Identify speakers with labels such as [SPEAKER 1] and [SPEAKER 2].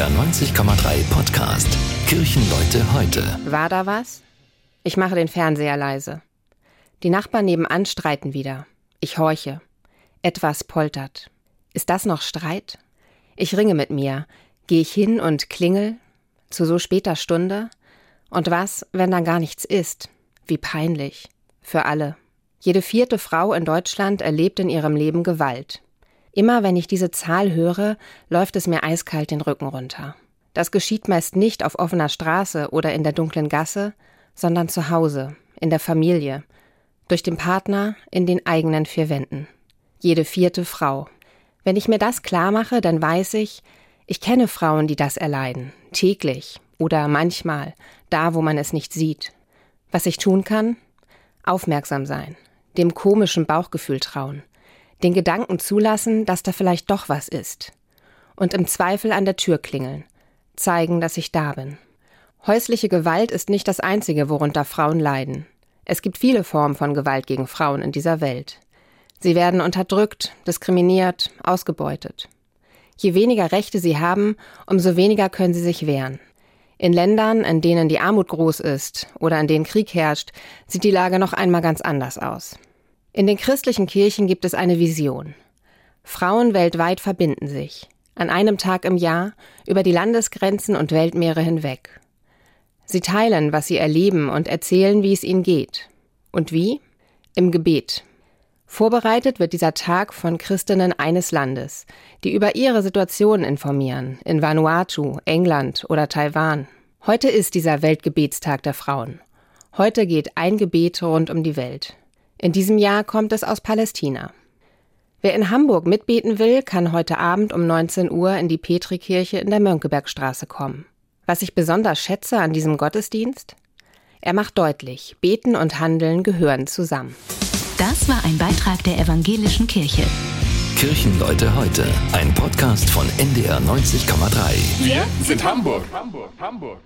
[SPEAKER 1] NDR 90,3 Podcast. Kirchenleute heute.
[SPEAKER 2] War da was? Ich mache den Fernseher leise. Die Nachbarn nebenan streiten wieder. Ich horche. Etwas poltert. Ist das noch Streit? Ich ringe mit mir. Gehe ich hin und klingel? Zu so später Stunde? Und was, wenn dann gar nichts ist? Wie peinlich. Für alle. Jede vierte Frau in Deutschland erlebt in ihrem Leben Gewalt. Immer wenn ich diese Zahl höre, läuft es mir eiskalt den Rücken runter. Das geschieht meist nicht auf offener Straße oder in der dunklen Gasse, sondern zu Hause, in der Familie, durch den Partner, in den eigenen vier Wänden. Jede vierte Frau. Wenn ich mir das klar mache, dann weiß ich, ich kenne Frauen, die das erleiden, täglich oder manchmal, da wo man es nicht sieht. Was ich tun kann? Aufmerksam sein, dem komischen Bauchgefühl trauen, den Gedanken zulassen, dass da vielleicht doch was ist. Und im Zweifel an der Tür klingeln, zeigen, dass ich da bin. Häusliche Gewalt ist nicht das Einzige, worunter Frauen leiden. Es gibt viele Formen von Gewalt gegen Frauen in dieser Welt. Sie werden unterdrückt, diskriminiert, ausgebeutet. Je weniger Rechte sie haben, umso weniger können sie sich wehren. In Ländern, in denen die Armut groß ist oder in denen Krieg herrscht, sieht die Lage noch einmal ganz anders aus. In den christlichen Kirchen gibt es eine Vision. Frauen weltweit verbinden sich, an einem Tag im Jahr, über die Landesgrenzen und Weltmeere hinweg. Sie teilen, was sie erleben und erzählen, wie es ihnen geht. Und wie? Im Gebet. Vorbereitet wird dieser Tag von Christinnen eines Landes, die über ihre Situation informieren, in Vanuatu, England oder Taiwan. Heute ist dieser Weltgebetstag der Frauen. Heute geht ein Gebet rund um die Welt. In diesem Jahr kommt es aus Palästina. Wer in Hamburg mitbeten will, kann heute Abend um 19 Uhr in die Petrikirche in der Mönckebergstraße kommen. Was ich besonders schätze an diesem Gottesdienst? Er macht deutlich, Beten und Handeln gehören zusammen.
[SPEAKER 3] Das war ein Beitrag der Evangelischen Kirche.
[SPEAKER 1] Kirchenleute heute. Ein Podcast von NDR 90,3.
[SPEAKER 4] Wir sind Hamburg. Hamburg, Hamburg.